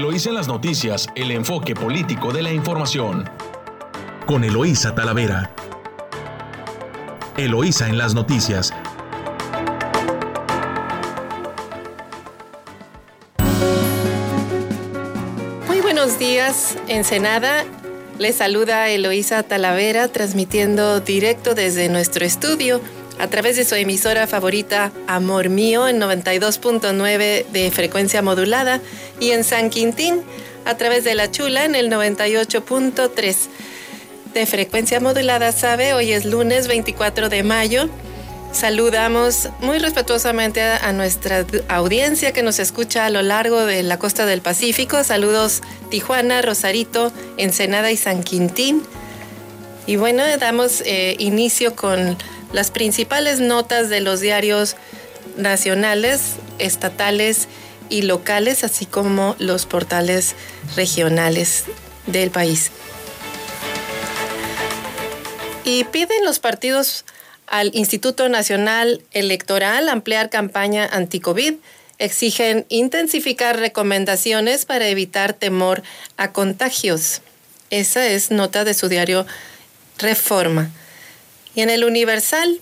Eloísa en las noticias, el enfoque político de la información. Con Eloísa Talavera. Eloísa en las noticias. Muy buenos días, Ensenada. Les saluda Eloísa Talavera, transmitiendo directo desde nuestro estudio a través de su emisora favorita Amor Mío en 92.9 de frecuencia modulada y en San Quintín a través de La Chula en el 98.3 de frecuencia modulada. Sabe, hoy es lunes 24 de mayo. Saludamos muy respetuosamente a nuestra audiencia que nos escucha a lo largo de la costa del Pacífico. Saludos Tijuana, Rosarito, Ensenada y San Quintín. Y bueno, damos eh, inicio con las principales notas de los diarios nacionales, estatales y locales, así como los portales regionales del país. Y piden los partidos al Instituto Nacional Electoral ampliar campaña anti-COVID. Exigen intensificar recomendaciones para evitar temor a contagios. Esa es nota de su diario Reforma. Y en el Universal,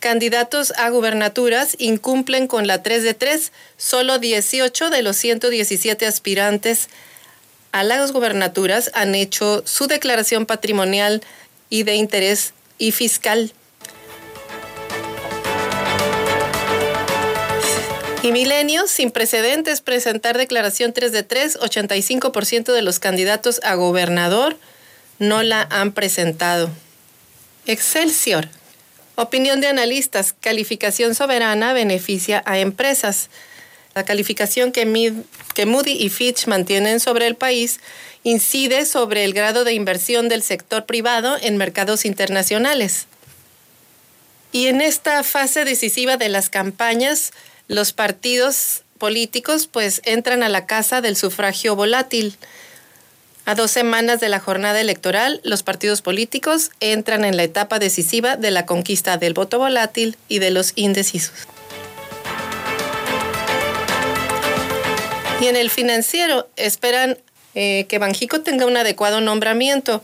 candidatos a gubernaturas incumplen con la 3 de 3. Solo 18 de los 117 aspirantes a las gubernaturas han hecho su declaración patrimonial y de interés y fiscal. Y Milenio, sin precedentes, presentar declaración 3 de 3, 85% de los candidatos a gobernador no la han presentado. Excelsior. Opinión de analistas, calificación soberana beneficia a empresas. La calificación que, que Moody y Fitch mantienen sobre el país incide sobre el grado de inversión del sector privado en mercados internacionales. Y en esta fase decisiva de las campañas, los partidos políticos pues entran a la casa del sufragio volátil. A dos semanas de la jornada electoral, los partidos políticos entran en la etapa decisiva de la conquista del voto volátil y de los indecisos. Y en el financiero esperan eh, que Banjico tenga un adecuado nombramiento.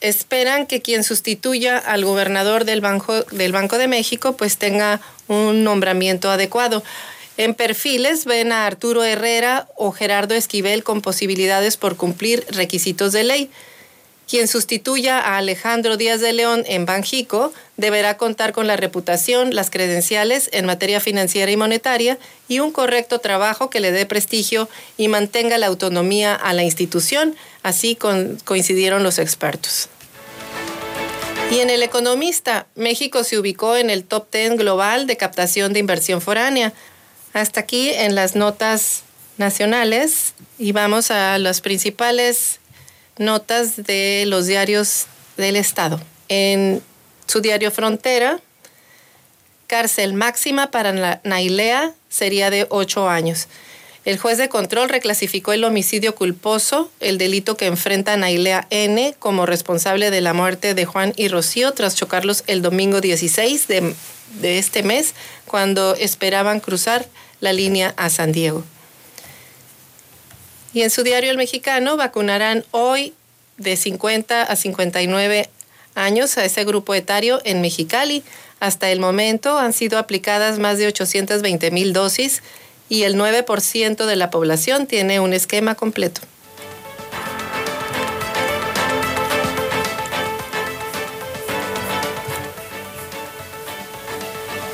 Esperan que quien sustituya al gobernador del Banco, del Banco de México pues tenga un nombramiento adecuado. En perfiles ven a Arturo Herrera o Gerardo Esquivel con posibilidades por cumplir requisitos de ley. Quien sustituya a Alejandro Díaz de León en Banjico deberá contar con la reputación, las credenciales en materia financiera y monetaria y un correcto trabajo que le dé prestigio y mantenga la autonomía a la institución, así coincidieron los expertos. Y en el economista, México se ubicó en el top 10 global de captación de inversión foránea. Hasta aquí en las notas nacionales y vamos a las principales notas de los diarios del Estado. En su diario Frontera, cárcel máxima para Nailea sería de ocho años. El juez de control reclasificó el homicidio culposo, el delito que enfrenta Nailea N como responsable de la muerte de Juan y Rocío tras chocarlos el domingo 16 de, de este mes cuando esperaban cruzar la línea a San Diego. Y en su diario El Mexicano vacunarán hoy de 50 a 59 años a ese grupo etario en Mexicali. Hasta el momento han sido aplicadas más de 820 mil dosis y el 9% de la población tiene un esquema completo.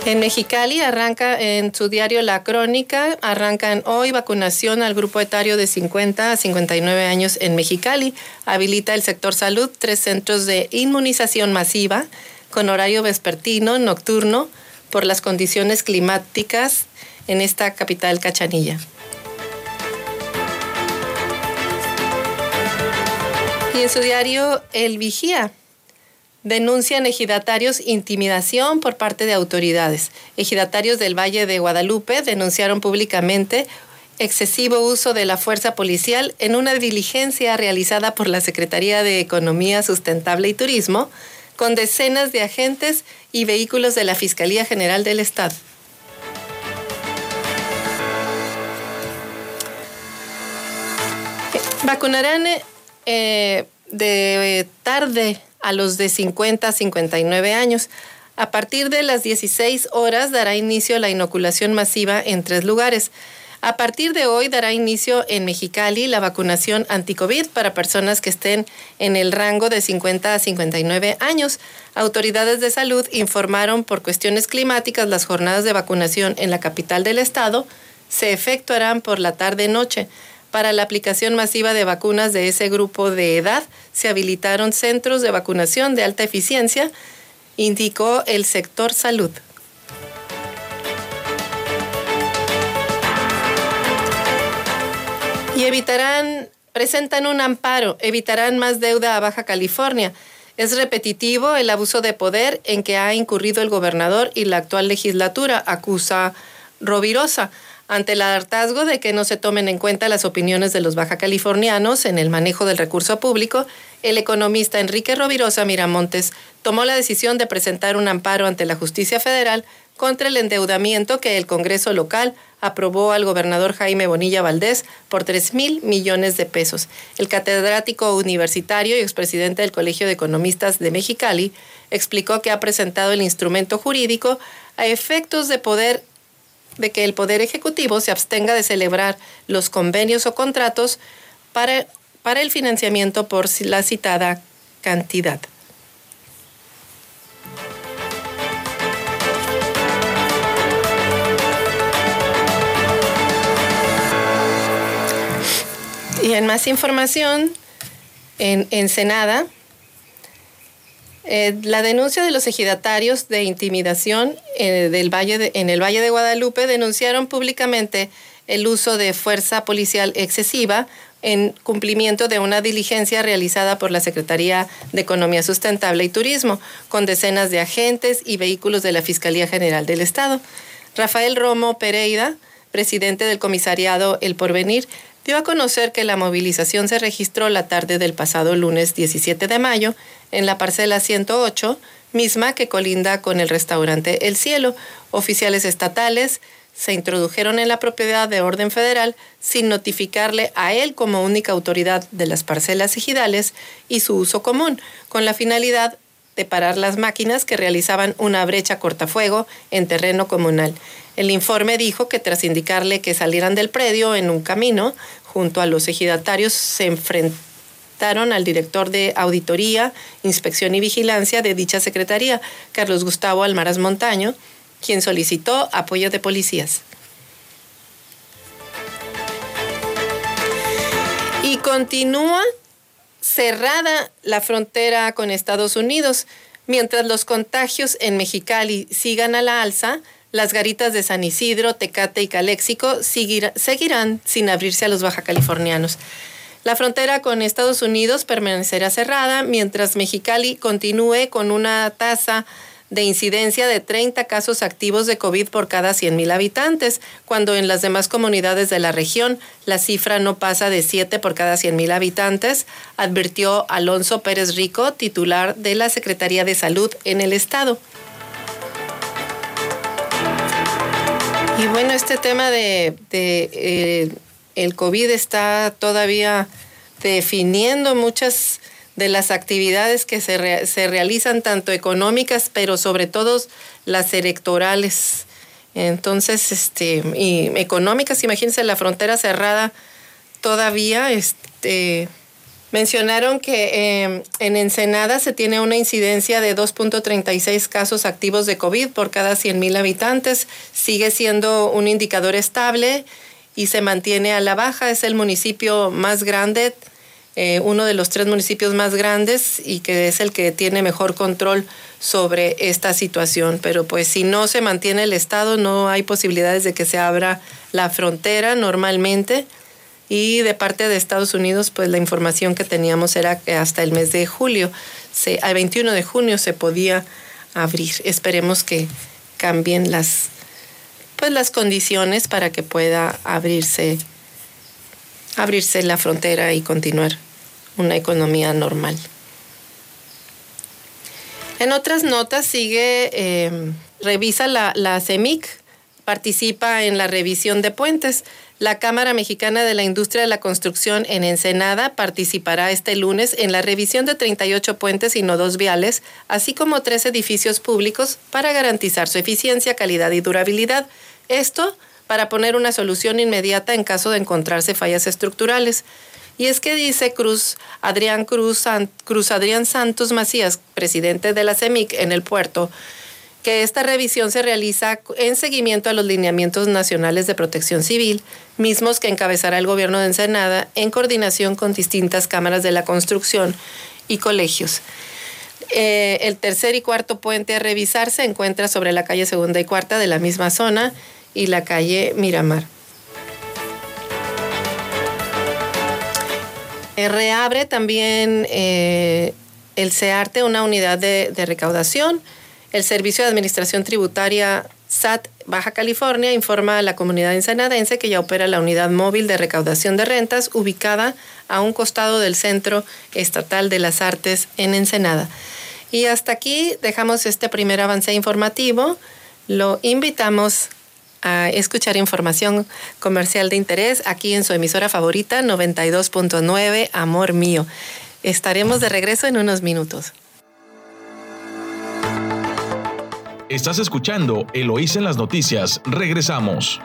En Mexicali arranca en su diario La Crónica, arrancan hoy vacunación al grupo etario de 50 a 59 años en Mexicali. Habilita el sector salud tres centros de inmunización masiva con horario vespertino, nocturno, por las condiciones climáticas en esta capital cachanilla. Y en su diario El Vigía, denuncian ejidatarios intimidación por parte de autoridades. Ejidatarios del Valle de Guadalupe denunciaron públicamente excesivo uso de la fuerza policial en una diligencia realizada por la Secretaría de Economía Sustentable y Turismo con decenas de agentes y vehículos de la Fiscalía General del Estado. Vacunarán eh, de tarde a los de 50 a 59 años. A partir de las 16 horas dará inicio la inoculación masiva en tres lugares. A partir de hoy dará inicio en Mexicali la vacunación anti-COVID para personas que estén en el rango de 50 a 59 años. Autoridades de salud informaron por cuestiones climáticas las jornadas de vacunación en la capital del estado se efectuarán por la tarde-noche. Para la aplicación masiva de vacunas de ese grupo de edad, se habilitaron centros de vacunación de alta eficiencia, indicó el sector salud. y evitarán, presentan un amparo, evitarán más deuda a Baja California. Es repetitivo el abuso de poder en que ha incurrido el gobernador y la actual legislatura, acusa Rovirosa, ante el hartazgo de que no se tomen en cuenta las opiniones de los baja californianos en el manejo del recurso público, el economista Enrique Rovirosa Miramontes tomó la decisión de presentar un amparo ante la justicia federal contra el endeudamiento que el Congreso local aprobó al gobernador Jaime Bonilla Valdés por 3 mil millones de pesos. El catedrático universitario y expresidente del Colegio de Economistas de Mexicali explicó que ha presentado el instrumento jurídico a efectos de poder de que el Poder Ejecutivo se abstenga de celebrar los convenios o contratos para, para el financiamiento por la citada cantidad. Y en más información, en Ensenada, eh, la denuncia de los ejidatarios de intimidación eh, del valle en el Valle de Guadalupe denunciaron públicamente el uso de fuerza policial excesiva en cumplimiento de una diligencia realizada por la Secretaría de Economía Sustentable y Turismo, con decenas de agentes y vehículos de la Fiscalía General del Estado. Rafael Romo Pereira, presidente del comisariado El Porvenir, dio a conocer que la movilización se registró la tarde del pasado lunes 17 de mayo en la parcela 108, misma que colinda con el restaurante El Cielo. Oficiales estatales se introdujeron en la propiedad de orden federal sin notificarle a él como única autoridad de las parcelas ejidales y su uso común, con la finalidad de parar las máquinas que realizaban una brecha cortafuego en terreno comunal. El informe dijo que tras indicarle que salieran del predio en un camino, junto a los ejidatarios se enfrentaron al director de Auditoría, Inspección y Vigilancia de dicha Secretaría, Carlos Gustavo Almaraz Montaño, quien solicitó apoyo de policías. Y continúa cerrada la frontera con Estados Unidos. Mientras los contagios en Mexicali sigan a la alza, las garitas de San Isidro, Tecate y Caléxico seguirán sin abrirse a los baja californianos. La frontera con Estados Unidos permanecerá cerrada mientras Mexicali continúe con una tasa de incidencia de 30 casos activos de COVID por cada 100.000 habitantes, cuando en las demás comunidades de la región la cifra no pasa de 7 por cada 100.000 habitantes, advirtió Alonso Pérez Rico, titular de la Secretaría de Salud en el Estado. Y bueno, este tema de, eh, el COVID está todavía definiendo muchas de las actividades que se, se realizan, tanto económicas, pero sobre todo las electorales. Entonces, este, y económicas, imagínense la frontera cerrada todavía, este, mencionaron que em, en Ensenada se tiene una incidencia de 2.36 casos activos de COVID por cada 100.000 habitantes, sigue siendo un indicador estable y se mantiene a la baja, es el municipio más grande eh, uno de los tres municipios más grandes y que es el que tiene mejor control sobre esta situación. Pero pues si no se mantiene el Estado, no hay posibilidades de que se abra la frontera normalmente. Y de parte de Estados Unidos, pues la información que teníamos era que hasta el mes de julio, se, al 21 de junio se podía abrir. Esperemos que cambien las, pues las condiciones para que pueda abrirse abrirse la frontera y continuar una economía normal. En otras notas sigue, em, revisa la, la CEMIC, participa en la revisión de puentes. La Cámara Mexicana de la Industria de la Construcción en Ensenada participará este lunes en la revisión de 38 puentes y nodos viales, así como tres edificios públicos para garantizar su eficiencia, calidad y durabilidad. Esto para poner una solución inmediata en caso de encontrarse fallas estructurales. Y es que dice Cruz Adrián Cruz, Cruz Adrián Santos Macías, presidente de la CEMIC en el puerto, que esta revisión se realiza en seguimiento a los lineamientos nacionales de protección civil, mismos que encabezará el gobierno de Ensenada en coordinación con distintas cámaras de la construcción y colegios. Eh, el tercer y cuarto puente a revisar se encuentra sobre la calle segunda y cuarta de la misma zona y la calle Miramar. Eh, reabre también eh, el CEARTE, una unidad de recaudación el Servicio de Administración Tributaria SAT Baja California informa a la comunidad ensenadense que ya opera la unidad móvil de recaudación de rentas ubicada a un costado del Centro Estatal de las Artes en Ensenada. Y hasta aquí dejamos este primer avance informativo. Lo invitamos a escuchar información comercial de interés aquí en su emisora favorita 92.9 Amor Mío. Estaremos de regreso en unos minutos. Estás escuchando Eloís en las noticias. Regresamos.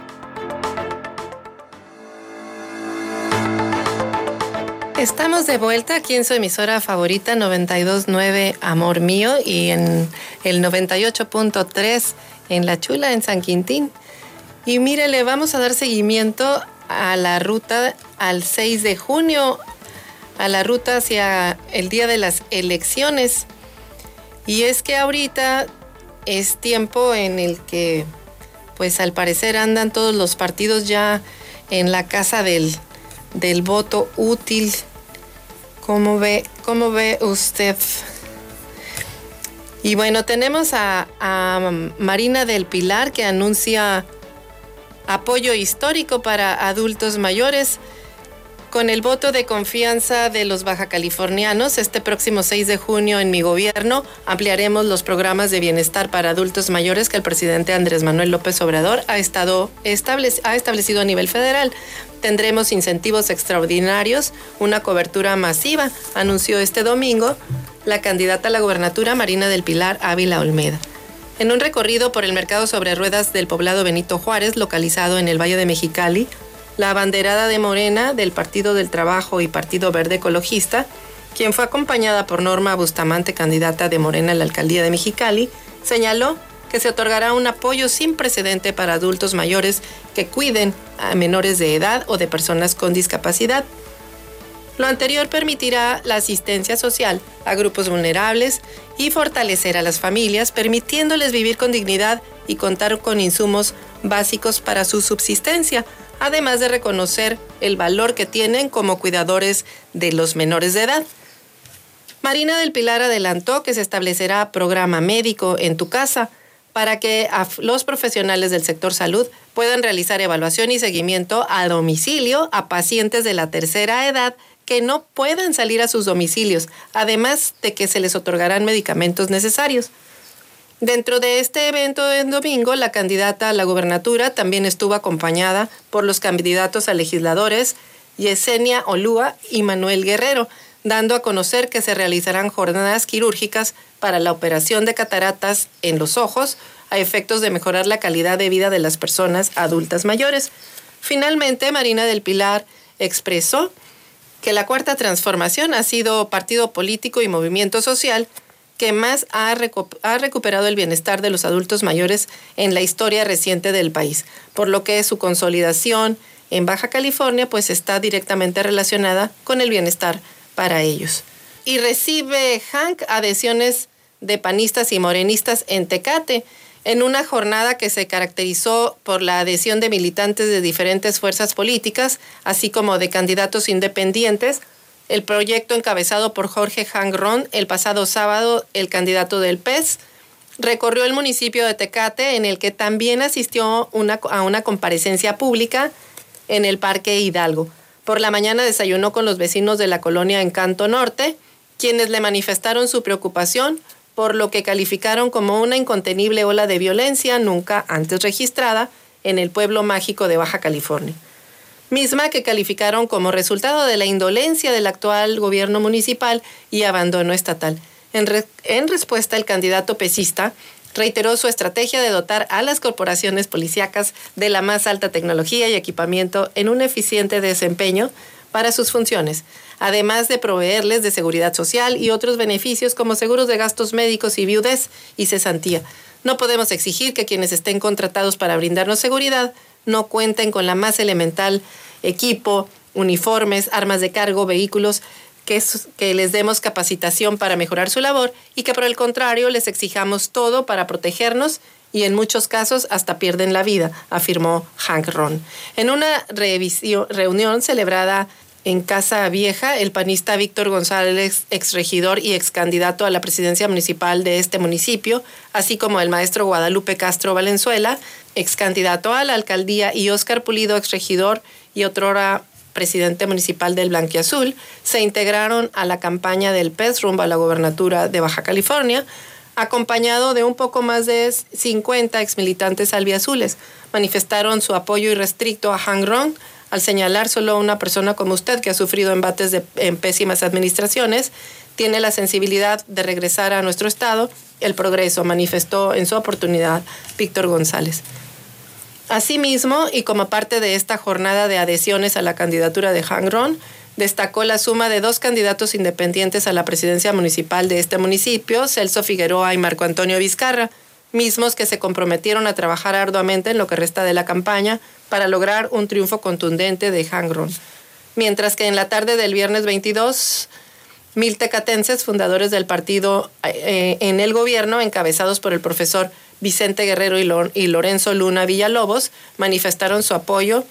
Estamos de vuelta aquí en su emisora favorita 929 Amor Mío y en el 98.3 en La Chula en San Quintín. Y mire, le vamos a dar seguimiento a la ruta al 6 de junio, a la ruta hacia el día de las elecciones. Y es que ahorita es tiempo en el que, pues al parecer andan todos los partidos ya en la casa del, voto útil. ¿Cómo ve, cómo ve usted? Y bueno, tenemos a, a Marina del Pilar que anuncia apoyo histórico para adultos mayores. Con el voto de confianza de los baja californianos, este próximo 6 de junio en mi gobierno ampliaremos los programas de bienestar para adultos mayores que el presidente Andrés Manuel López Obrador ha, estado ha establecido a nivel federal. Tendremos incentivos extraordinarios, una cobertura masiva, anunció este domingo la candidata a la gobernatura Marina del Pilar Ávila Olmeda. En un recorrido por el mercado sobre ruedas del poblado Benito Juárez, localizado en el Valle de Mexicali, la abanderada de Morena del Partido del Trabajo y Partido Verde Ecologista, quien fue acompañada por Norma Bustamante, candidata de Morena a la alcaldía de Mexicali, señaló que se otorgará un apoyo sin precedente para adultos mayores que cuiden a menores de edad o de personas con discapacidad. Lo anterior permitirá la asistencia social a grupos vulnerables y fortalecer a las familias, permitiéndoles vivir con dignidad y contar con insumos básicos para su subsistencia, además de reconocer el valor que tienen como cuidadores de los menores de edad. Marina del Pilar adelantó que se establecerá programa médico en tu casa para que los profesionales del sector salud puedan realizar evaluación y seguimiento a domicilio a pacientes de la tercera edad que no puedan salir a sus domicilios, además de que se les otorgarán medicamentos necesarios. Dentro de este evento de domingo, la candidata a la gubernatura también estuvo acompañada por los candidatos a legisladores Yesenia Olúa y Manuel Guerrero, dando a conocer que se realizarán jornadas quirúrgicas para la operación de cataratas en los ojos a efectos de mejorar la calidad de vida de las personas adultas mayores. Finalmente, Marina del Pilar expresó que la cuarta transformación ha sido partido político y movimiento social que más ha, recuperado el bienestar de los adultos mayores en la historia reciente del país, por lo que su consolidación en Baja California pues está directamente relacionada con el bienestar para ellos. Y recibe Hank adhesiones de panistas y morenistas en Tecate, en una jornada que se caracterizó por la adhesión de militantes de diferentes fuerzas políticas, así como de candidatos independientes, el proyecto encabezado por Jorge Hangron el pasado sábado, el candidato del PES, recorrió el municipio de Tecate en el que también asistió a una comparecencia pública en el Parque Hidalgo. Por la mañana desayunó con los vecinos de la colonia Encanto Norte, quienes le manifestaron su preocupación por lo que calificaron como una incontenible ola de violencia nunca antes registrada en el pueblo mágico de Baja California. Misma que calificaron como resultado de la indolencia del actual gobierno municipal y abandono estatal. En, respuesta, el candidato pesista reiteró su estrategia de dotar a las corporaciones policíacas de la más alta tecnología y equipamiento en un eficiente desempeño para sus funciones, además de proveerles de seguridad social y otros beneficios como seguros de gastos médicos y viudez y cesantía. No podemos exigir que quienes estén contratados para brindarnos seguridad no cuenten con la más elemental equipo, uniformes, armas de cargo, vehículos, que, les demos capacitación para mejorar su labor y que por el contrario les exijamos todo para protegernos y en muchos casos hasta pierden la vida, afirmó Hank Ron. En una reunión celebrada en Casa Vieja, el panista Víctor González, exregidor y ex candidato a la presidencia municipal de este municipio, así como el maestro Guadalupe Castro Valenzuela, ex candidato a la alcaldía, y Óscar Pulido, exregidor y otrora presidente municipal del Blanquiazul, se integraron a la campaña del PES rumbo a la gobernatura de Baja California, acompañado de un poco más de 50 exmilitantes albiazules. Manifestaron su apoyo irrestricto a Hang Rong, al señalar solo una persona como usted que ha sufrido embates de, en pésimas administraciones, tiene la sensibilidad de regresar a nuestro Estado el progreso, manifestó en su oportunidad Víctor González. Asimismo, y como parte de esta jornada de adhesiones a la candidatura de Hangron, destacó la suma de dos candidatos independientes a la presidencia municipal de este municipio, Celso Figueroa y Marco Antonio Vizcarra, mismos que se comprometieron a trabajar arduamente en lo que resta de la campaña para lograr un triunfo contundente de Hangron. Mientras que en la tarde del viernes 22, mil tecatenses, fundadores del partido eh, en el gobierno, encabezados por el profesor Vicente Guerrero y, Lorenzo Luna Villalobos, manifestaron su apoyo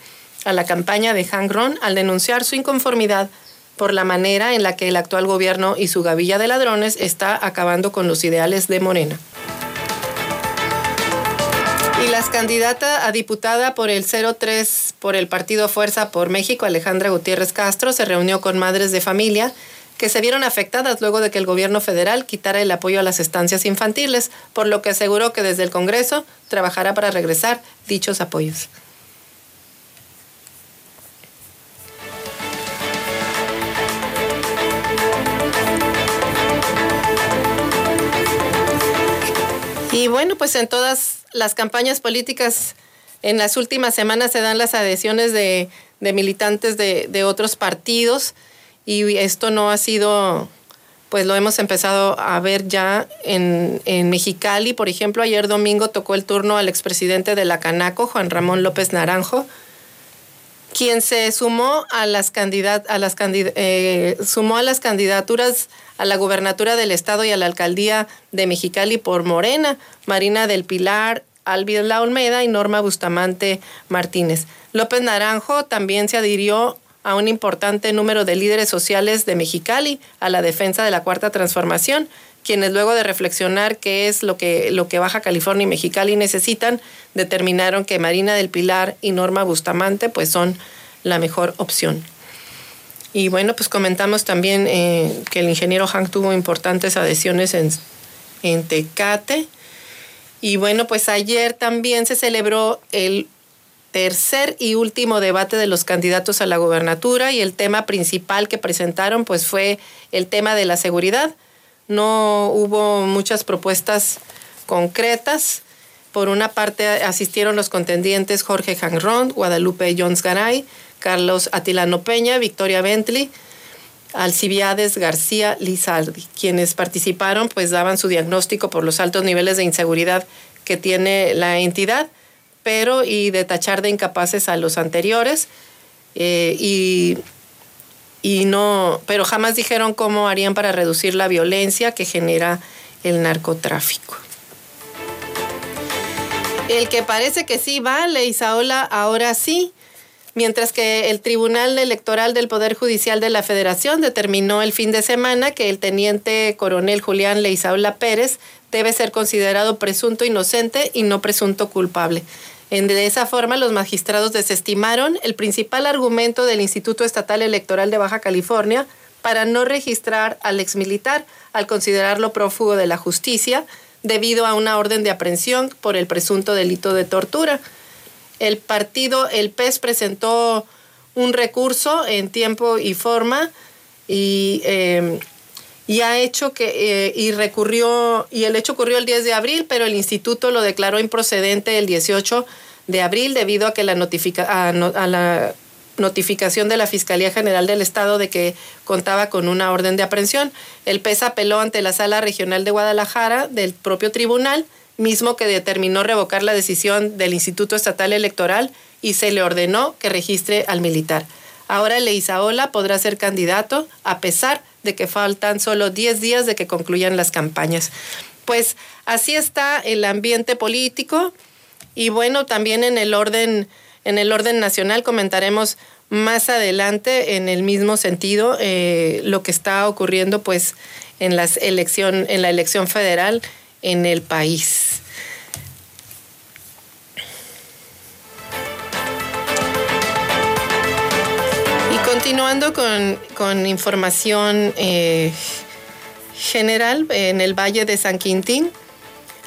a la campaña de Hangron al denunciar su inconformidad por la manera en la que el actual gobierno y su gavilla de ladrones está acabando con los ideales de Morena. Y la candidata a diputada por el 03 por el Partido Fuerza por México, Alejandra Gutiérrez Castro, se reunió con madres de familia que se vieron afectadas luego de que el gobierno federal quitara el apoyo a las estancias infantiles, por lo que aseguró que desde el Congreso trabajará para regresar dichos apoyos. Y bueno, pues en todas las campañas políticas en las últimas semanas se dan las adhesiones de, militantes de, otros partidos y esto no ha sido, pues lo hemos empezado a ver ya en, en Mexicali. Por ejemplo, ayer domingo tocó el turno al expresidente de la Canaco, Juan Ramón López Naranjo, quien se sumó a las, candidat a las, eh, sumó a las candidaturas a la gubernatura del estado y a la alcaldía de Mexicali por Morena, Marina del Pilar, La Olmeda y Norma Bustamante Martínez. López Naranjo también se adhirió a un importante número de líderes sociales de Mexicali a la defensa de la cuarta transformación, quienes luego de reflexionar qué es lo que, lo que Baja California y Mexicali necesitan, determinaron que Marina del Pilar y Norma Bustamante pues son la mejor opción. Y bueno, pues comentamos también eh, que el ingeniero Hank tuvo importantes adhesiones en, en Tecate. Y bueno, pues ayer también se celebró el tercer y último debate de los candidatos a la gobernatura y el tema principal que presentaron pues fue el tema de la seguridad no hubo muchas propuestas concretas. Por una parte asistieron los contendientes Jorge Janrón, Guadalupe Jones Garay, Carlos Atilano Peña, Victoria Bentley, Alcibiades García Lizardi. Quienes participaron pues daban su diagnóstico por los altos niveles de inseguridad que tiene la entidad, pero y de tachar de incapaces a los anteriores. Eh, y y no, pero jamás dijeron cómo harían para reducir la violencia que genera el narcotráfico. El que parece que sí vale, Isaola, ahora sí, mientras que el Tribunal Electoral del Poder Judicial de la Federación determinó el fin de semana que el teniente coronel Julián Leizaola Pérez debe ser considerado presunto inocente y no presunto culpable. De esa forma, los magistrados desestimaron el principal argumento del Instituto Estatal Electoral de Baja California para no registrar al exmilitar al considerarlo prófugo de la justicia debido a una orden de aprehensión por el presunto delito de tortura. El partido, el PES, presentó un recurso en tiempo y forma y, eh, y ha hecho que, eh, y recurrió, y el hecho ocurrió el 10 de abril, pero el instituto lo declaró improcedente el 18 de abril debido a que la, notifica, a, la notificación de la Fiscalía General del Estado de que contaba con una orden de aprehensión. El PES apeló ante la Sala Regional de Guadalajara del propio tribunal, mismo que determinó revocar la decisión del Instituto Estatal Electoral y se le ordenó que registre al militar. Ahora Leizaola podrá ser candidato a pesar de que faltan solo 10 días de que concluyan las campañas. Pues así está el ambiente político y bueno, también en el orden en el orden nacional comentaremos más adelante en el mismo sentido eh, lo que está ocurriendo pues en las elección en la elección federal en el país. Continuando con, información eh, general en el Valle de San Quintín,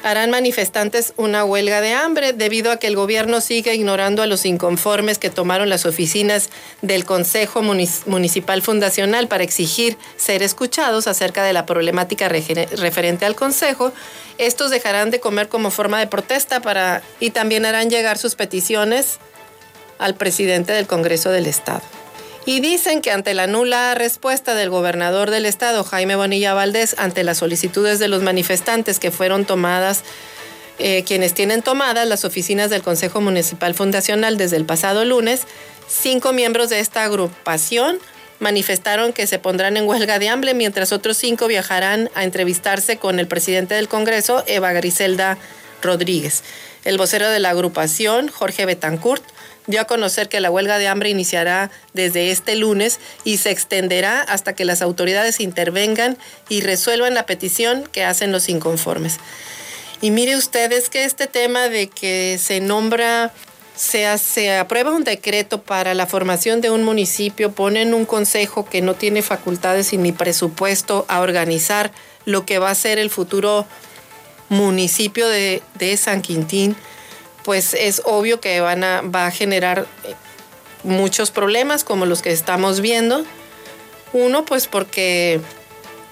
harán manifestantes una huelga de hambre debido a que el gobierno sigue ignorando a los inconformes que tomaron las oficinas del Consejo Municipal Fundacional para exigir ser escuchados acerca de la problemática referente al Consejo. Estos dejarán de comer como forma de protesta para, y también harán llegar sus peticiones al presidente del Congreso del Estado. Y dicen que ante la nula respuesta del gobernador del estado, Jaime Bonilla Valdés, ante las solicitudes de los manifestantes que fueron tomadas, eh, quienes tienen tomadas las oficinas del Consejo Municipal Fundacional desde el pasado lunes, cinco miembros de esta agrupación manifestaron que se pondrán en huelga de hambre, mientras otros cinco viajarán a entrevistarse con el presidente del Congreso, Eva Griselda Rodríguez. El vocero de la agrupación, Jorge Betancourt, dio a conocer que la huelga de hambre iniciará desde este lunes y se extenderá hasta que las autoridades intervengan y resuelvan la petición que hacen los inconformes. Y mire ustedes que este tema de que se nombra, se, aprueba un decreto para la formación de un municipio, ponen un consejo que no tiene facultades y ni presupuesto a organizar lo que va a ser el futuro municipio de, de San Quintín pues es obvio que van a, va a generar eh, muchos problemas como los que estamos viendo. Uno, pues porque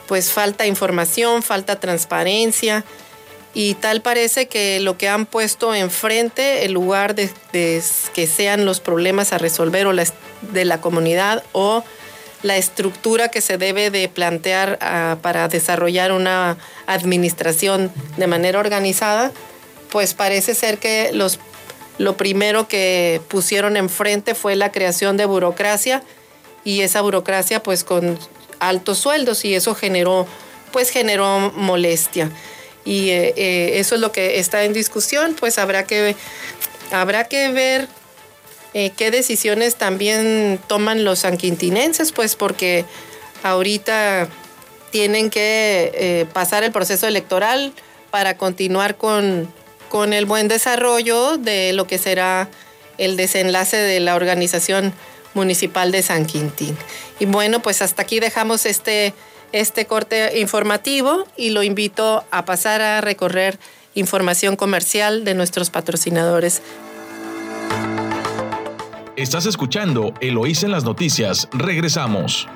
pues falta información, falta transparencia y tal parece que lo que han puesto enfrente, en lugar de, que sean los problemas a resolver o de la comunidad o la estructura que se debe de plantear ah, para desarrollar una administración de manera organizada, pues parece ser que los, lo primero que pusieron enfrente fue la creación de burocracia y esa burocracia pues con altos sueldos y eso generó pues generó molestia. Y eh, eh, eso es lo que está en discusión pues habrá que habrá que ver eh, qué decisiones también toman los sanquintinenses pues porque ahorita tienen que pasar el proceso electoral para continuar con con el buen desarrollo de lo que será el desenlace de la organización municipal de San Quintín. Y bueno, pues hasta aquí dejamos este, este corte informativo y lo invito a pasar a recorrer información comercial de nuestros patrocinadores. Estás escuchando Eloís en las noticias. Regresamos.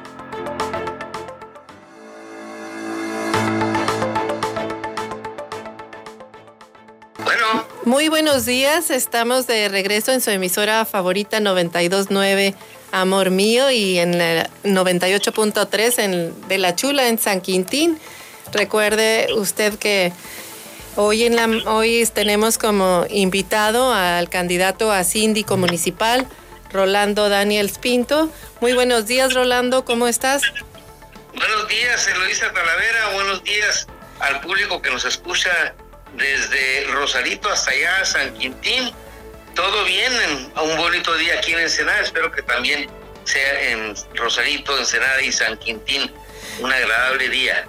Muy buenos días, estamos de regreso en su emisora favorita 929 Amor Mío y en la 98.3 de La Chula en San Quintín. Recuerde usted que hoy, en la, hoy tenemos como invitado al candidato a síndico municipal, Rolando Daniel Pinto. Muy buenos días, Rolando, ¿cómo estás? Buenos días, Eloisa Talavera, buenos días al público que nos escucha desde Rosarito hasta allá, San Quintín. Todo bien, a un bonito día aquí en Ensenada. Espero que también sea en Rosarito, Ensenada y San Quintín un agradable día.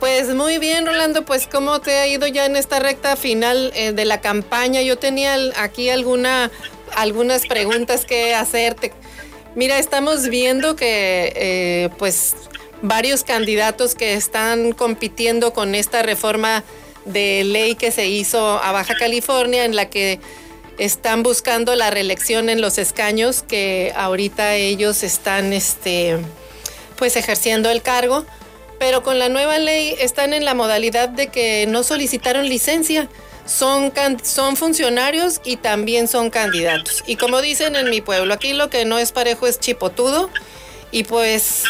Pues muy bien, Rolando, pues cómo te ha ido ya en esta recta final eh, de la campaña. Yo tenía aquí alguna, algunas preguntas que hacerte. Mira, estamos viendo que eh, pues varios candidatos que están compitiendo con esta reforma de ley que se hizo a Baja California en la que están buscando la reelección en los escaños que ahorita ellos están este, pues ejerciendo el cargo, pero con la nueva ley están en la modalidad de que no solicitaron licencia. Son, son funcionarios y también son candidatos. Y como dicen en mi pueblo, aquí lo que no es parejo es chipotudo. Y pues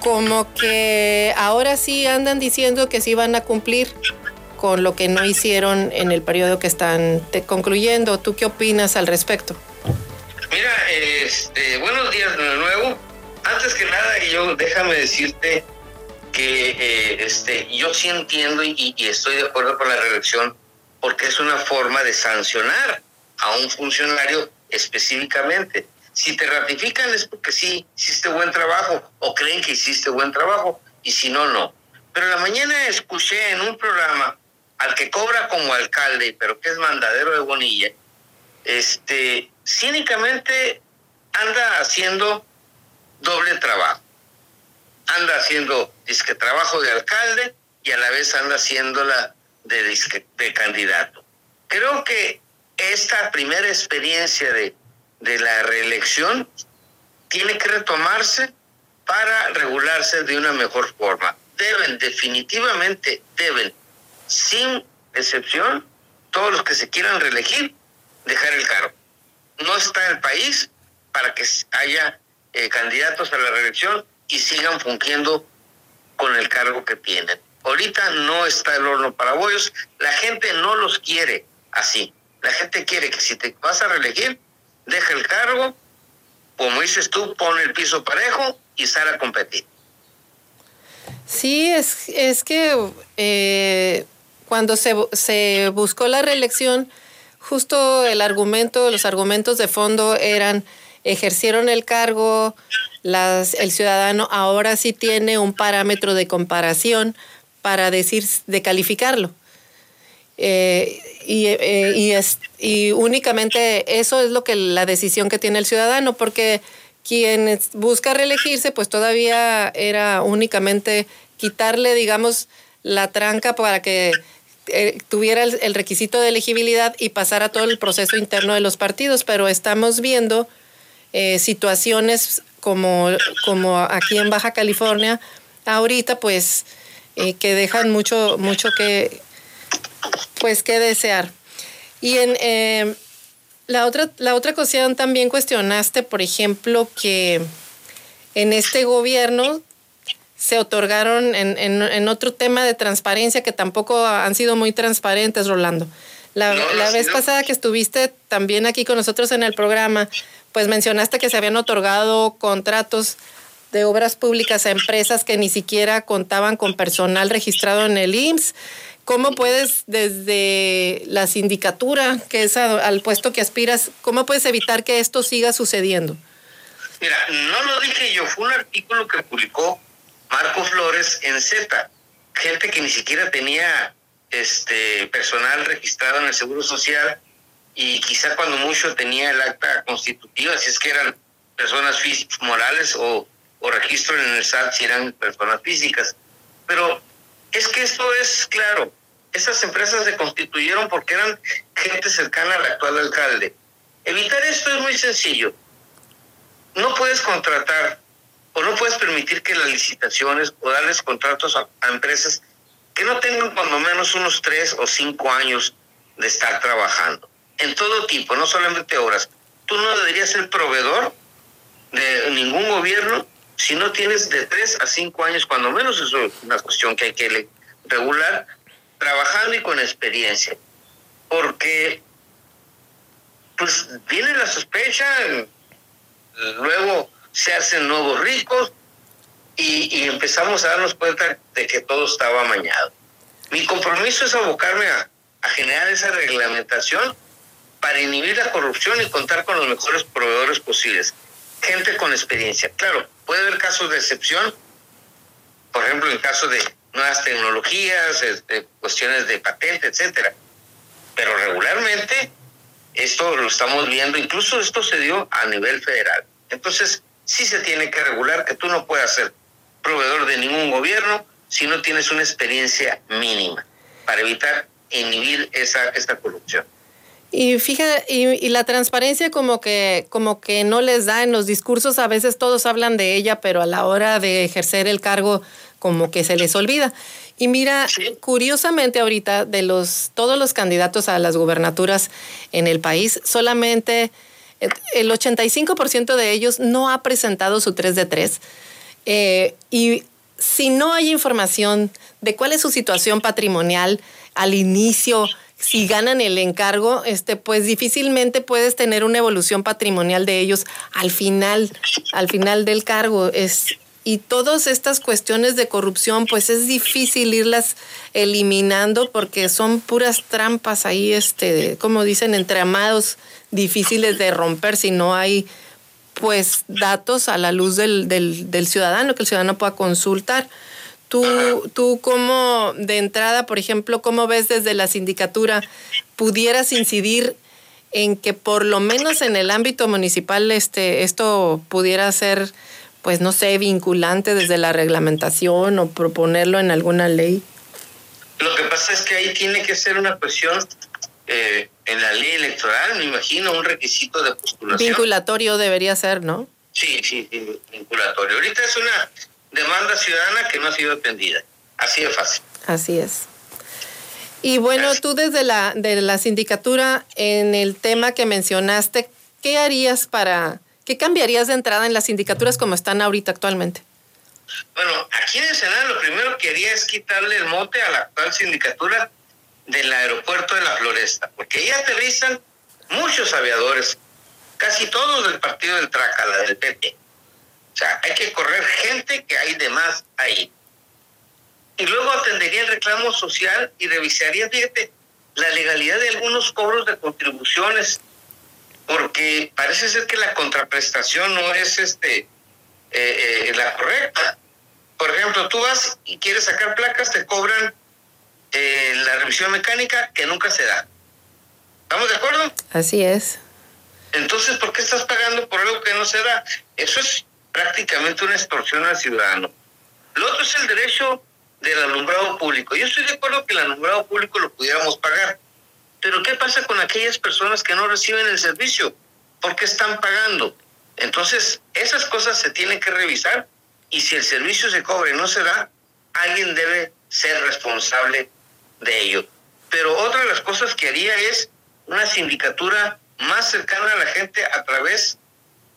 como que ahora sí andan diciendo que sí van a cumplir con lo que no hicieron en el periodo que están concluyendo. ¿Tú qué opinas al respecto? Mira, este, buenos días de nuevo. Antes que nada, yo déjame decirte que eh, este, yo sí entiendo y, y, estoy de acuerdo con la reelección porque es una forma de sancionar a un funcionario específicamente. Si te ratifican es porque sí hiciste buen trabajo o creen que hiciste buen trabajo y si no, no. Pero la mañana escuché en un programa al que cobra como alcalde, pero que es mandadero de Bonilla, este, cínicamente anda haciendo doble trabajo. Anda haciendo disque trabajo de alcalde y a la vez anda haciendo la de, de candidato. Creo que esta primera experiencia de, de la reelección tiene que retomarse para regularse de una mejor forma. Deben, definitivamente deben sin excepción, todos los que se quieran reelegir, dejar el cargo. No está el país para que haya eh, candidatos a la reelección y sigan fungiendo con el cargo que tienen. Ahorita no está el horno para bollos, la gente no los quiere así. La gente quiere que si te vas a reelegir, deja el cargo, como dices tú, pone el piso parejo y sale a competir. Sí, es, es que eh, cuando se, buscó la reelección, justo el argumento, los argumentos de fondo eran ejercieron el cargo, el ciudadano ahora sí tiene un parámetro de comparación para decir, de calificarlo. Eh, y, eh, y únicamente eso es lo que la decisión que tiene el ciudadano, porque quien busca reelegirse, pues todavía era únicamente quitarle, digamos, la tranca para que eh, tuviera el, requisito de elegibilidad y pasara todo el proceso interno de los partidos, pero estamos viendo eh, situaciones como, como aquí en Baja California, ahorita pues eh, que dejan mucho, mucho que, pues que desear. Y en la otra, la otra cuestión también cuestionaste, por ejemplo, que en este gobierno se otorgaron en, en, otro tema de transparencia que tampoco han sido muy transparentes, Rolando. La, la vez pasada que estuviste también aquí con nosotros en el programa, pues mencionaste que se habían otorgado contratos de obras públicas a empresas que ni siquiera contaban con personal registrado en el IMSS. ¿Cómo puedes, desde la sindicatura, que es al puesto que aspiras, cómo puedes evitar que esto siga sucediendo? Mira, no lo dije yo, fue un artículo que publicó Marco Flores en Z, gente que ni siquiera tenía este personal registrado en el Seguro Social y quizá cuando mucho tenía el acta constitutiva, si es que eran personas físicas, morales o, o registro en el SAT si eran personas físicas. Pero es que esto es claro, esas empresas se constituyeron porque eran gente cercana al actual alcalde. Evitar esto es muy sencillo. No puedes contratar o no puedes permitir que las licitaciones o darles contratos a, empresas que no tengan cuando menos unos tres o cinco años de estar trabajando. En todo tipo, no solamente obras. Tú no deberías ser proveedor de ningún gobierno si no tienes de tres a cinco años, cuando menos, eso es una cuestión que hay que regular, trabajando y con experiencia. Porque, pues, viene la sospecha, luego se hacen nuevos ricos y, empezamos a darnos cuenta de que todo estaba amañado. Mi compromiso es abocarme a, a generar esa reglamentación para inhibir la corrupción y contar con los mejores proveedores posibles. Gente con experiencia. Claro, puede haber casos de excepción, por ejemplo, en caso de nuevas tecnologías, este, cuestiones de patente, etcétera. Pero regularmente esto lo estamos viendo, incluso esto se dio a nivel federal. Entonces, sí se tiene que regular que tú no puedas ser proveedor de ningún gobierno si no tienes una experiencia mínima para evitar inhibir esa esta corrupción. Y fíjate, y, la transparencia como que, como que no les da en los discursos, a veces todos hablan de ella, pero a la hora de ejercer el cargo como que se les olvida. Y mira, curiosamente ahorita de los todos los candidatos a las gubernaturas en el país, solamente el 85% de ellos no ha presentado su 3 de 3. Eh, y si no hay información de cuál es su situación patrimonial al inicio, si ganan el encargo, este, pues difícilmente puedes tener una evolución patrimonial de ellos al final, al final del cargo. Es, y todas estas cuestiones de corrupción, pues es difícil irlas eliminando porque son puras trampas ahí, este, como dicen, entramados difíciles de romper si no hay pues datos a la luz del, del, ciudadano, que el ciudadano pueda consultar. Tú, tú como de entrada, por ejemplo, ¿cómo ves desde la sindicatura pudieras incidir en que por lo menos en el ámbito municipal este, esto pudiera ser, pues no sé, vinculante desde la reglamentación o proponerlo en alguna ley? Lo que pasa es que ahí tiene que ser una cuestión eh, en la ley electoral, me imagino, un requisito de postulación. Vinculatorio debería ser, ¿no? Sí, sí, sí, vinculatorio. Ahorita es una demanda ciudadana que no ha sido atendida. Así de fácil. Así es. Y bueno, tú desde la, de la sindicatura, en el tema que mencionaste, ¿qué harías para, qué cambiarías de entrada en las sindicaturas como están ahorita actualmente? Bueno, aquí en el Senado lo primero que haría es quitarle el mote a la actual sindicatura del aeropuerto de la Floresta, porque ahí aterrizan muchos aviadores, casi todos del partido del Trácala, del PP. O sea, hay que correr gente que hay de más ahí. Y luego atendería el reclamo social y revisaría, fíjate, la legalidad de algunos cobros de contribuciones, porque parece ser que la contraprestación no es este eh, eh, la correcta. Por ejemplo, tú vas y quieres sacar placas, te cobran eh, la revisión mecánica que nunca se da. ¿Estamos de acuerdo? Así es. Entonces, ¿por qué estás pagando por algo que no se da? Eso es prácticamente una extorsión al ciudadano. Lo otro es el derecho del alumbrado público. Yo estoy de acuerdo que el alumbrado público lo pudiéramos pagar, pero ¿qué pasa con aquellas personas que no reciben el servicio? ¿Por qué están pagando? Entonces, esas cosas se tienen que revisar y si el servicio se cobra y no se da, alguien debe ser responsable de ello. Pero otra de las cosas que haría es una sindicatura más cercana a la gente a través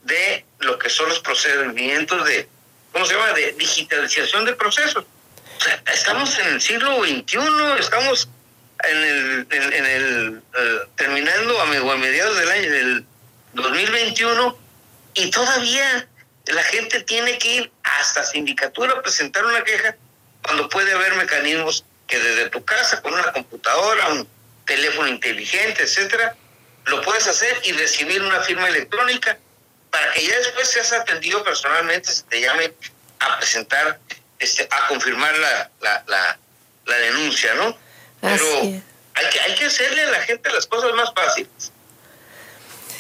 de lo que son los procedimientos de, ¿cómo se llama?, de digitalización de procesos. O sea, estamos en el siglo XXI, estamos en el, en, eh, terminando a, mediados del año del 2021 y todavía la gente tiene que ir hasta sindicatura a presentar una queja cuando puede haber mecanismos que desde tu casa con una computadora, un teléfono inteligente, etcétera, lo puedes hacer y recibir una firma electrónica para que ya después seas atendido personalmente, se te llame a presentar, este, a confirmar la, la, la, denuncia, ¿no? Pero hay que, hay que hacerle a la gente las cosas más fáciles.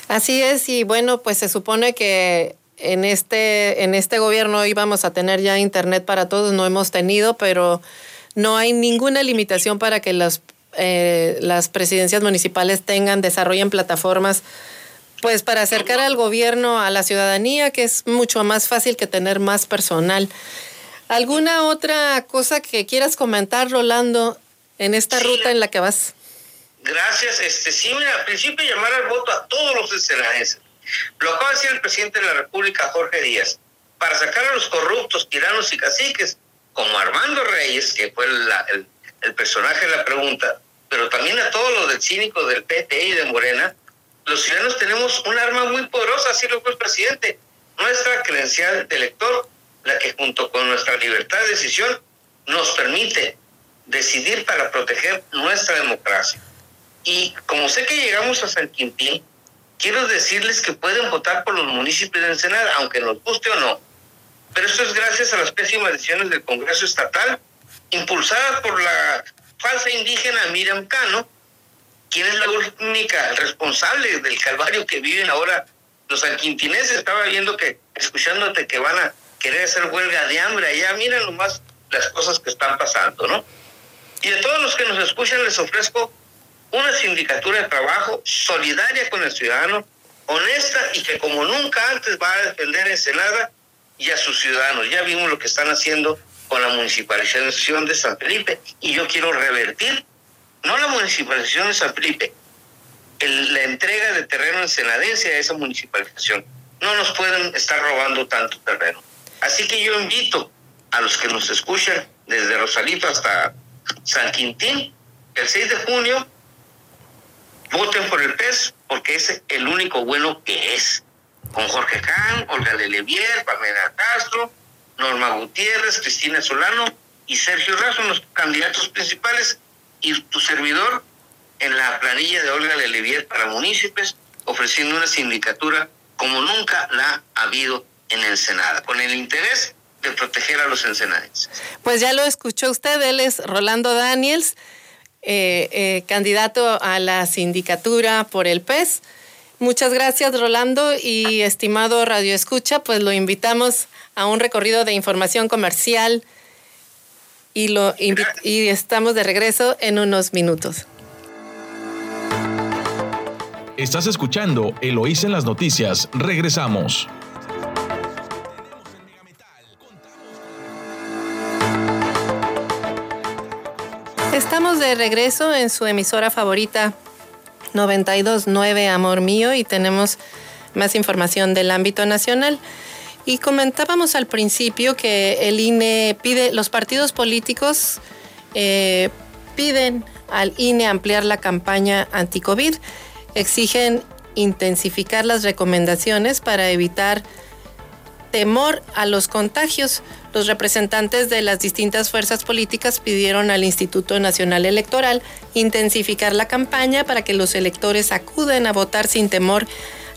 Así es, y bueno, pues se supone que en este, en este gobierno íbamos a tener ya internet para todos, no hemos tenido, pero no hay ninguna limitación para que las, eh, las presidencias municipales tengan, desarrollen plataformas pues para acercar al gobierno a la ciudadanía, que es mucho más fácil que tener más personal. ¿Alguna otra cosa que quieras comentar, Rolando, en esta ruta en la que vas? Gracias. Este, sí, mira, al principio llamar al voto a todos los escenarios. Lo acaba de decir el presidente de la República, Jorge Díaz, para sacar a los corruptos, tiranos y caciques, como Armando Reyes, que fue el, personaje de la pregunta, pero también a todos los del cínico del PT y de Morena, los ciudadanos tenemos un arma muy poderosa, así lo fue el presidente, nuestra credencial de elector, la que junto con nuestra libertad de decisión nos permite decidir para proteger nuestra democracia. Y como sé que llegamos a San Quintín, quiero decirles que pueden votar por los municipios de Ensenada, aunque nos guste o no. Pero esto es gracias a las pésimas decisiones del Congreso Estatal, impulsadas por la falsa indígena Miriam Cano, ¿Quién es la única responsable del calvario que viven ahora los sanquintinenses? Estaba viendo que, escuchándote, que van a querer hacer huelga de hambre allá. Miren nomás las cosas que están pasando, ¿no? Y a todos los que nos escuchan les ofrezco una sindicatura de trabajo solidaria con el ciudadano, honesta y que como nunca antes va a defender Ensenada y a sus ciudadanos. Ya vimos lo que están haciendo con la municipalización de San Felipe y yo quiero revertir, no la municipalización de San Felipe, la entrega de terreno ensenadense a esa municipalización. No nos pueden estar robando tanto terreno. Así que yo invito a los que nos escuchan desde Rosalito hasta San Quintín, el 6 de junio, voten por el PES porque es el único bueno que es. Con Jorge Kahn, Olga Lelevier, Pamela Castro, Norma Gutiérrez, Cristina Solano y Sergio Razo, los candidatos principales, y tu servidor en la planilla de Olga Lelevier para municipios, ofreciendo una sindicatura como nunca la ha habido en Ensenada, con el interés de proteger a los ensenadenses. Pues ya lo escuchó usted, él es Rolando Daniels, eh, eh, candidato a la sindicatura por el PES. Muchas gracias, Rolando, y estimado Radio Escucha, pues lo invitamos a un recorrido de información comercial y, lo y estamos de regreso en unos minutos. Estás escuchando Eloísa en las noticias. Regresamos. Estamos de regreso en su emisora favorita 929 Amor Mío y tenemos más información del ámbito nacional. Y comentábamos al principio que el INE pide, los partidos políticos eh, piden al INE ampliar la campaña anti-COVID, exigen intensificar las recomendaciones para evitar temor a los contagios. Los representantes de las distintas fuerzas políticas pidieron al Instituto Nacional Electoral intensificar la campaña para que los electores acuden a votar sin temor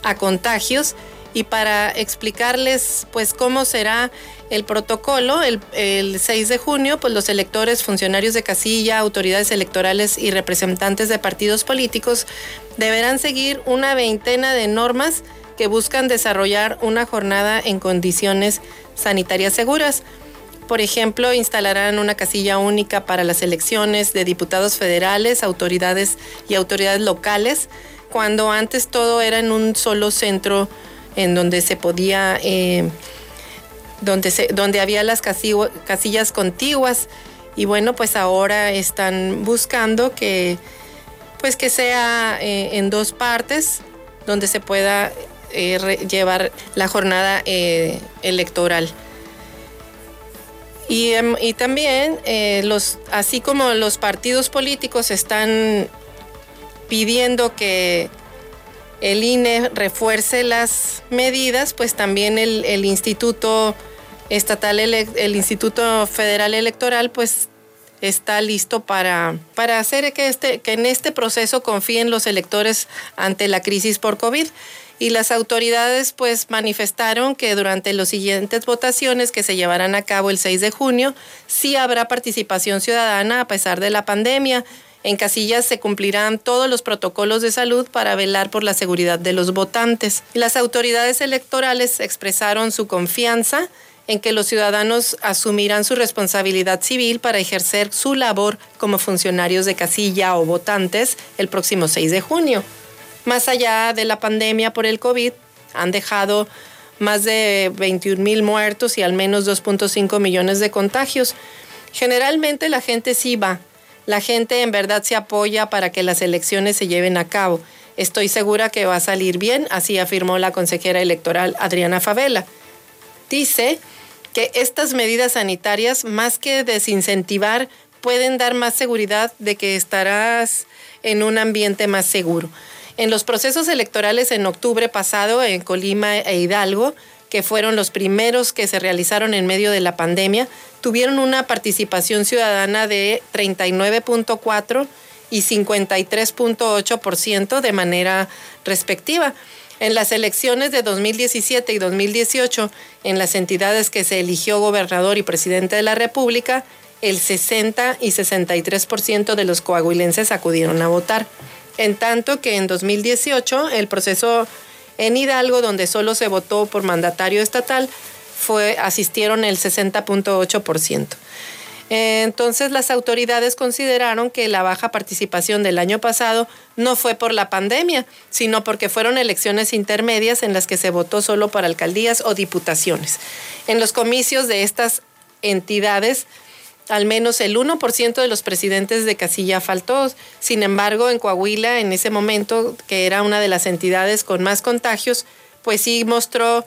a contagios y para explicarles pues cómo será el protocolo, el, 6 de junio, pues los electores, funcionarios de casilla, autoridades electorales y representantes de partidos políticos deberán seguir una veintena de normas que buscan desarrollar una jornada en condiciones sanitarias seguras. Por ejemplo, instalarán una casilla única para las elecciones de diputados federales, autoridades y autoridades locales, cuando antes todo era en un solo centro en donde se podía, eh, donde, donde había las casillas contiguas. Y bueno, pues ahora están buscando que, pues que sea eh, en dos partes, donde se pueda eh, llevar la jornada electoral. Y, em, y también, los, así como los partidos políticos están pidiendo que el INE refuerce las medidas, pues también el, Instituto Estatal, el Instituto Federal Electoral, pues está listo para, para hacer que, este, que en este proceso confíen los electores ante la crisis por COVID. Y las autoridades pues manifestaron que durante las siguientes votaciones que se llevarán a cabo el 6 de junio, sí habrá participación ciudadana a pesar de la pandemia en casillas se cumplirán todos los protocolos de salud para velar por la seguridad de los votantes. Las autoridades electorales expresaron su confianza en que los ciudadanos asumirán su responsabilidad civil para ejercer su labor como funcionarios de casilla o votantes el próximo 6 de junio. Más allá de la pandemia por el COVID, han dejado más de 21 mil muertos y al menos 2.5 millones de contagios. Generalmente la gente sí va, la gente en verdad se apoya para que las elecciones se lleven a cabo. Estoy segura que va a salir bien, así afirmó la consejera electoral Adriana Favela. Dice que estas medidas sanitarias, más que desincentivar, pueden dar más seguridad de que estarás en un ambiente más seguro. En los procesos electorales en octubre pasado en Colima e Hidalgo, que fueron los primeros que se realizaron en medio de la pandemia, tuvieron una participación ciudadana de 39.4 y 53.8% de manera respectiva. En las elecciones de 2017 y 2018, en las entidades que se eligió gobernador y presidente de la República, el 60 y 63% de los coahuilenses acudieron a votar. En tanto que en 2018 el proceso en Hidalgo, donde solo se votó por mandatario estatal, fue, asistieron el 60.8%. Entonces las autoridades consideraron que la baja participación del año pasado no fue por la pandemia, sino porque fueron elecciones intermedias en las que se votó solo para alcaldías o diputaciones. En los comicios de estas entidades, al menos el 1% de los presidentes de casilla faltó. Sin embargo, en Coahuila, en ese momento, que era una de las entidades con más contagios, pues sí mostró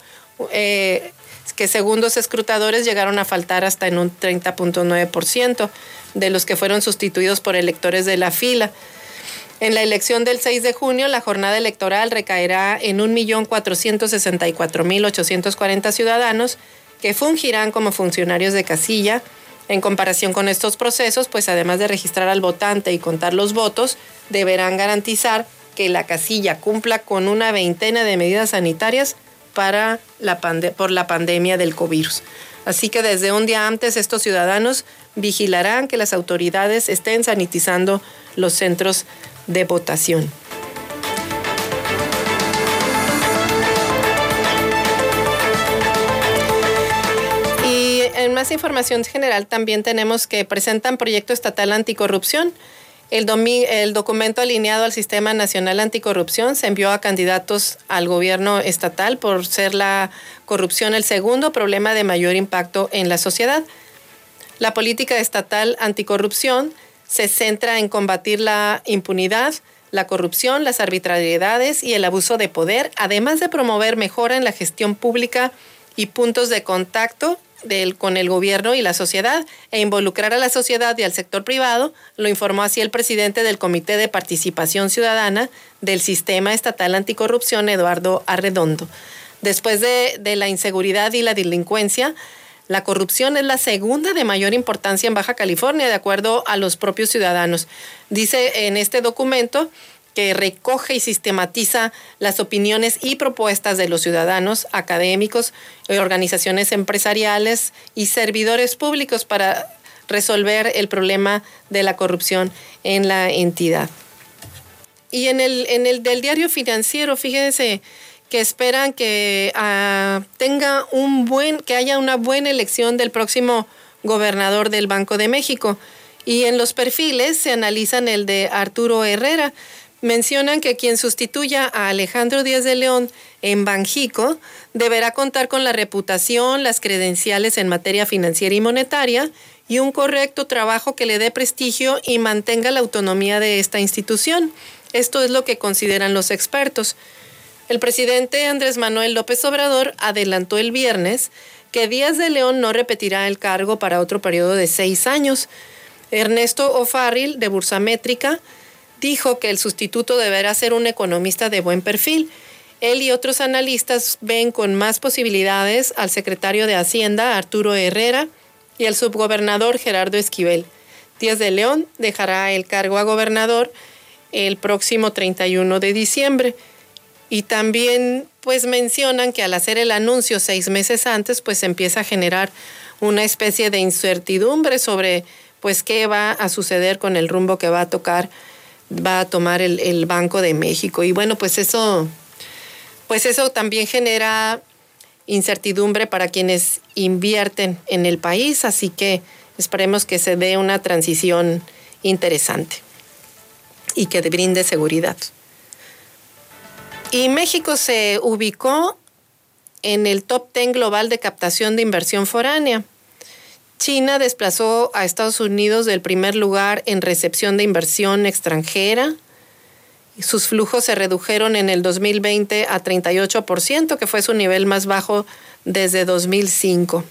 eh, que segundos escrutadores llegaron a faltar hasta en un 30.9% de los que fueron sustituidos por electores de la fila. En la elección del 6 de junio, la jornada electoral recaerá en 1.464.840 ciudadanos que fungirán como funcionarios de casilla. En comparación con estos procesos, pues además de registrar al votante y contar los votos, deberán garantizar que la casilla cumpla con una veintena de medidas sanitarias para la por la pandemia del COVID. Así que desde un día antes estos ciudadanos vigilarán que las autoridades estén sanitizando los centros de votación. Y en más información general también tenemos que presentan proyecto estatal anticorrupción. El, el, documento alineado al Sistema Nacional Anticorrupción se envió a candidatos al gobierno estatal por ser la corrupción el segundo problema de mayor impacto en la sociedad. La política estatal anticorrupción se centra en combatir la impunidad, la corrupción, las arbitrariedades y el abuso de poder, además de promover mejora en la gestión pública y puntos de contacto con el gobierno y la sociedad e involucrar a la sociedad y al sector privado, lo informó así el presidente del Comité de Participación Ciudadana del Sistema Estatal Anticorrupción, Eduardo Arredondo. Después de, la inseguridad y la delincuencia, la corrupción es la segunda de mayor importancia en Baja California, de acuerdo a los propios ciudadanos. Dice en este documento que recoge y sistematiza las opiniones y propuestas de los ciudadanos, académicos, eh, organizaciones empresariales y servidores públicos para resolver el problema de la corrupción en la entidad. Y en el, en el del diario financiero, fíjense que esperan que ah, tenga un buen, que haya una buena elección del próximo gobernador del Banco de México. Y en los perfiles se analizan el de Arturo Herrera, mencionan que quien sustituya a Alejandro Díaz de León en Banjico deberá contar con la reputación, las credenciales en materia financiera y monetaria y un correcto trabajo que le dé prestigio y mantenga la autonomía de esta institución. Esto es lo que consideran los expertos. El presidente Andrés Manuel López Obrador adelantó el viernes que Díaz de León no repetirá el cargo para otro periodo de seis años. Ernesto O'Farrill, de Bursamétrica, dijo que el sustituto deberá ser un economista de buen perfil. Él y otros analistas ven con más posibilidades al secretario de Hacienda, Arturo Herrera, y al subgobernador Gerardo Esquivel. Díaz de León dejará el cargo a gobernador el próximo 31 de diciembre. Y también pues mencionan que al hacer el anuncio seis meses antes, pues empieza a generar una especie de incertidumbre sobre pues qué va a suceder con el rumbo que va a tocar va a tomar el, Banco de México. Y bueno, pues eso, pues eso también genera incertidumbre para quienes invierten en el país, así que esperemos que se dé una transición interesante y que brinde seguridad. Y México se ubicó en el top 10 global de captación de inversión foránea. China desplazó a Estados Unidos del primer lugar en recepción de inversión extranjera. Sus flujos se redujeron en el 2020 a 38%, que fue su nivel más bajo desde 2005.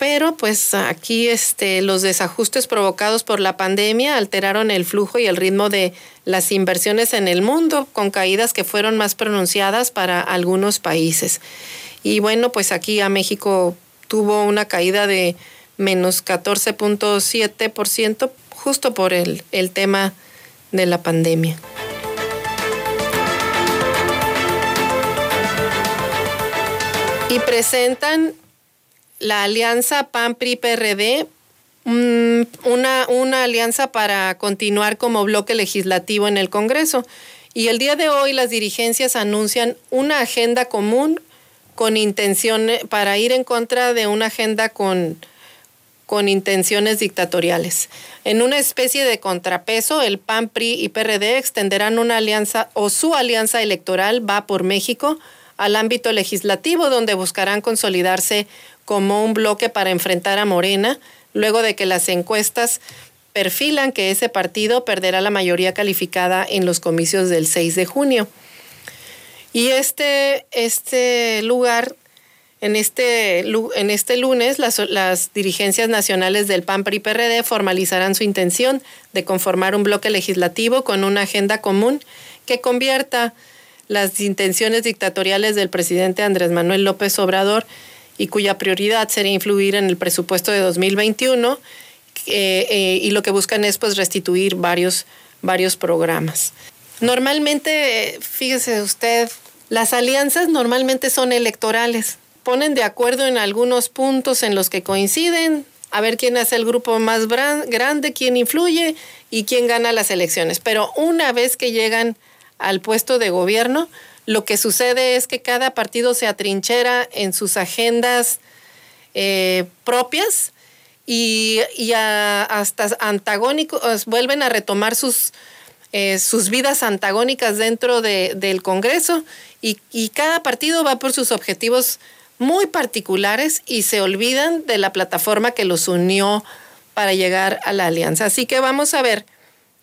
Pero pues aquí este, los desajustes provocados por la pandemia alteraron el flujo y el ritmo de las inversiones en el mundo, con caídas que fueron más pronunciadas para algunos países. Y bueno, pues aquí a México tuvo una caída de menos 14.7% justo por el, el tema de la pandemia. Y presentan la alianza PAN-PRI-PRD, una, una alianza para continuar como bloque legislativo en el Congreso. Y el día de hoy las dirigencias anuncian una agenda común con intención para ir en contra de una agenda con, con intenciones dictatoriales. En una especie de contrapeso, el PAN, PRI y PRD extenderán una alianza o su alianza electoral va por México al ámbito legislativo, donde buscarán consolidarse como un bloque para enfrentar a Morena, luego de que las encuestas perfilan que ese partido perderá la mayoría calificada en los comicios del 6 de junio. Y este, este lugar en este, en este lunes, las, las, dirigencias nacionales del PAN PRI PRD formalizarán su intención de conformar un bloque legislativo con una agenda común que convierta las intenciones dictatoriales del presidente Andrés Manuel López Obrador y cuya prioridad sería influir en el presupuesto de 2021 eh, eh, y lo que buscan es pues restituir varios, varios programas. Normalmente, fíjese usted, las alianzas normalmente son electorales ponen de acuerdo en algunos puntos en los que coinciden, a ver quién es el grupo más grande, quién influye y quién gana las elecciones. Pero una vez que llegan al puesto de gobierno, lo que sucede es que cada partido se atrinchera en sus agendas eh, propias y, hasta antagónicos, vuelven a retomar sus, eh, sus vidas antagónicas dentro del Congreso y, y cada partido va por sus objetivos muy particulares y se olvidan de la plataforma que los unió para llegar a la alianza. Así que vamos a ver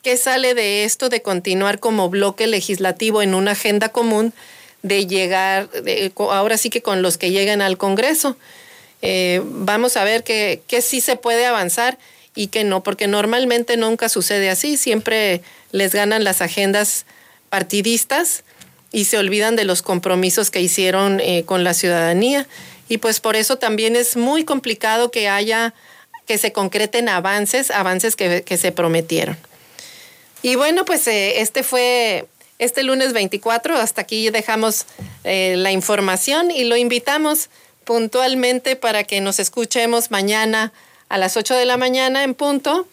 qué sale de esto de continuar como bloque legislativo en una agenda común de llegar, ahora sí que con los que lleguen al Congreso. Eh, vamos a ver qué sí se puede avanzar y qué no, porque normalmente nunca sucede así, siempre les ganan las agendas partidistas y se olvidan de los compromisos que hicieron eh, con la ciudadanía. Y pues por eso también es muy complicado que haya, que se concreten avances, avances que, se prometieron. Y bueno, pues eh, este fue este lunes 24, hasta aquí dejamos eh, la información y lo invitamos puntualmente para que nos escuchemos mañana a las 8 de la mañana en punto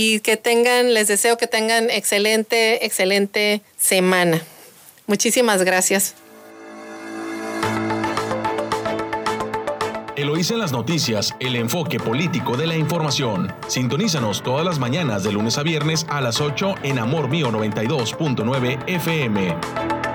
y que tengan, les deseo que tengan excelente, excelente semana. Muchísimas gracias. Eloísa en las noticias, el enfoque político de la información. Sintonízanos todas las mañanas de lunes a viernes a las 8 en Amor Mío 92.9 FM.